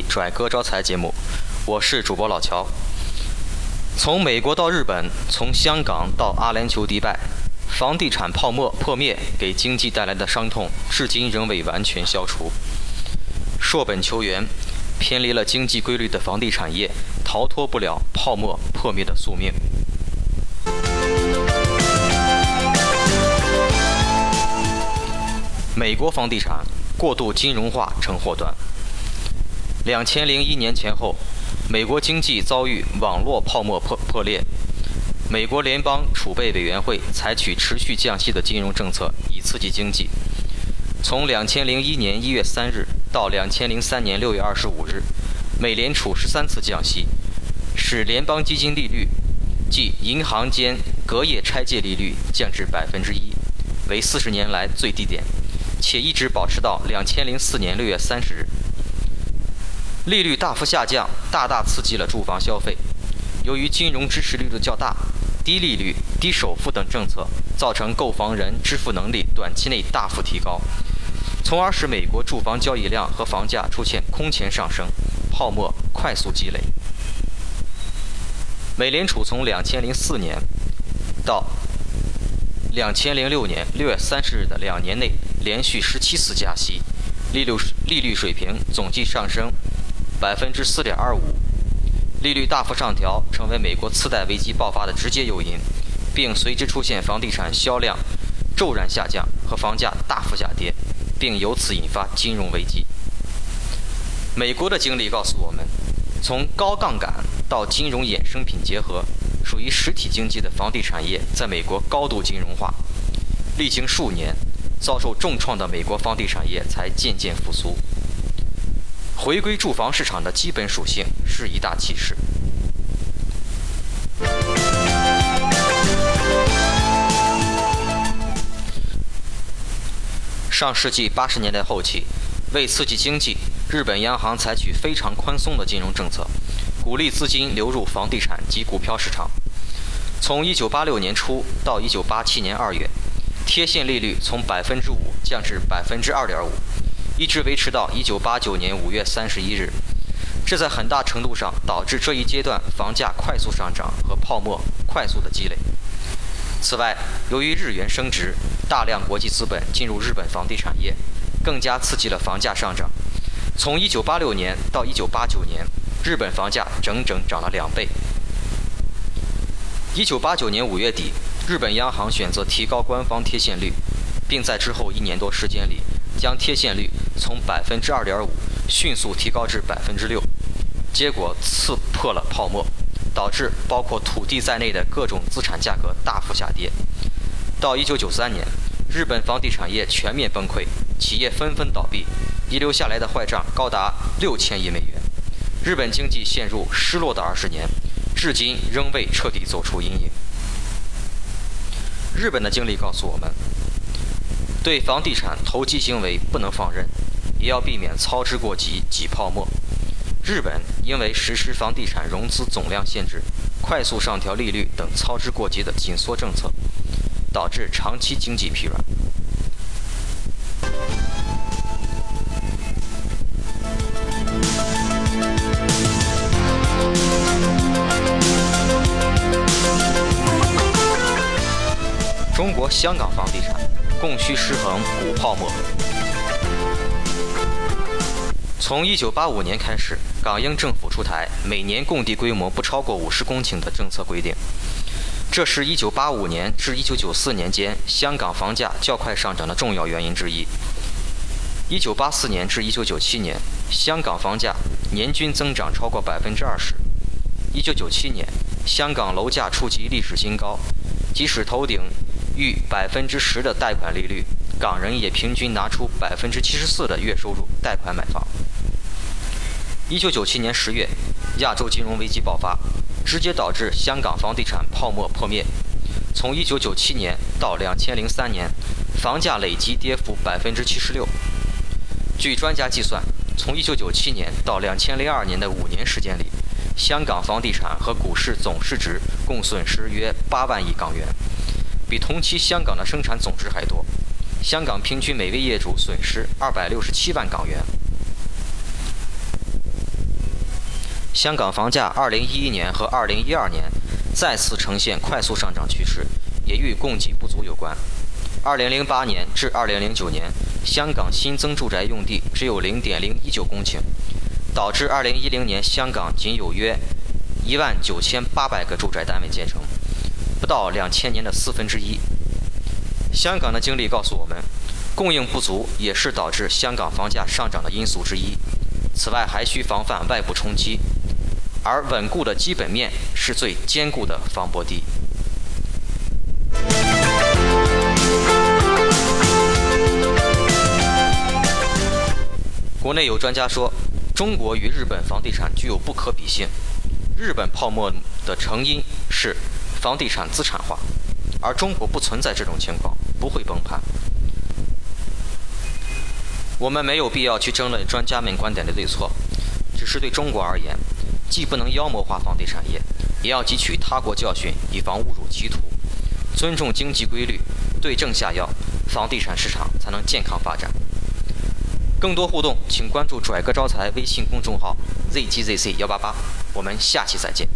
拽哥招财节目，我是主播老乔。从美国到日本，从香港到阿联酋迪拜，房地产泡沫破灭给经济带来的伤痛，至今仍未完全消除。硕本求源，偏离了经济规律的房地产业，逃脱不了泡沫破灭的宿命。美国房地产过度金融化成祸端。两千零一年前后，美国经济遭遇网络泡沫破破裂。美国联邦储备委员会采取持续降息的金融政策，以刺激经济。从两千零一年一月三日到两千零三年六月二十五日，美联储十三次降息，使联邦基金利率，即银行间隔夜拆借利率降至百分之一，为四十年来最低点，且一直保持到两千零四年六月三十日。利率大幅下降，大大刺激了住房消费。由于金融支持力度较大，低利率、低首付等政策，造成购房人支付能力短期内大幅提高，从而使美国住房交易量和房价出现空前上升，泡沫快速积累。美联储从两千零四年到两千零六年六月三十日的两年内，连续十七次加息，利率利率水平总计上升。百分之四点二五，利率大幅上调，成为美国次贷危机爆发的直接诱因，并随之出现房地产销量骤然下降和房价大幅下跌，并由此引发金融危机。美国的经历告诉我们，从高杠杆到金融衍生品结合，属于实体经济的房地产业在美国高度金融化，历经数年遭受重创的美国房地产业才渐渐复苏。回归住房市场的基本属性是一大启示。上世纪八十年代后期，为刺激经济，日本央行采取非常宽松的金融政策，鼓励资金流入房地产及股票市场。从一九八六年初到一九八七年二月，贴现利率从百分之五降至百分之二点五。一直维持到一九八九年五月三十一日，这在很大程度上导致这一阶段房价快速上涨和泡沫快速的积累。此外，由于日元升值，大量国际资本进入日本房地产业，更加刺激了房价上涨。从一九八六年到一九八九年，日本房价整整涨了两倍。一九八九年五月底，日本央行选择提高官方贴现率，并在之后一年多时间里。将贴现率从百分之二点五迅速提高至百分之六，结果刺破了泡沫，导致包括土地在内的各种资产价格大幅下跌。到一九九三年，日本房地产业全面崩溃，企业纷纷倒闭，遗留下来的坏账高达六千亿美元。日本经济陷入失落的二十年，至今仍未彻底走出阴影。日本的经历告诉我们。对房地产投机行为不能放任，也要避免操之过急挤泡沫。日本因为实施房地产融资总量限制、快速上调利率等操之过急的紧缩政策，导致长期经济疲软。中国香港房地产。供需失衡，股泡沫。从1985年开始，港英政府出台每年供地规模不超过50公顷的政策规定，这是一985年至1994年间香港房价较快上涨的重要原因之一。1984年至1997年，香港房价年均增长超过20%。1997年，香港楼价触及历史新高，即使头顶。逾百分之十的贷款利率，港人也平均拿出百分之七十四的月收入贷款买房。一九九七年十月，亚洲金融危机爆发，直接导致香港房地产泡沫破灭。从一九九七年到两千零三年，房价累计跌幅百分之七十六。据专家计算，从一九九七年到两千零二年的五年时间里，香港房地产和股市总市值共损失约八万亿港元。比同期香港的生产总值还多，香港平均每位业主损失二百六十七万港元。香港房价2011年和2012年再次呈现快速上涨趋势，也与供给不足有关。2008年至2009年，香港新增住宅用地只有0.019公顷，导致2010年香港仅有约19800个住宅单位建成，不到2000年的四分之一。香港的经历告诉我们，供应不足也是导致香港房价上涨的因素之一。此外，还需防范外部冲击，而稳固的基本面是最坚固的防波堤。国内有专家说，中国与日本房地产具有不可比性。日本泡沫的成因是房地产资产化。而中国不存在这种情况，不会崩盘。我们没有必要去争论专家们观点的对错，只是对中国而言，既不能妖魔化房地产业，也要汲取他国教训，以防误入歧途。尊重经济规律，对症下药，房地产市场才能健康发展。更多互动，请关注“拽哥招财”微信公众号 zgzc 幺八八。我们下期再见。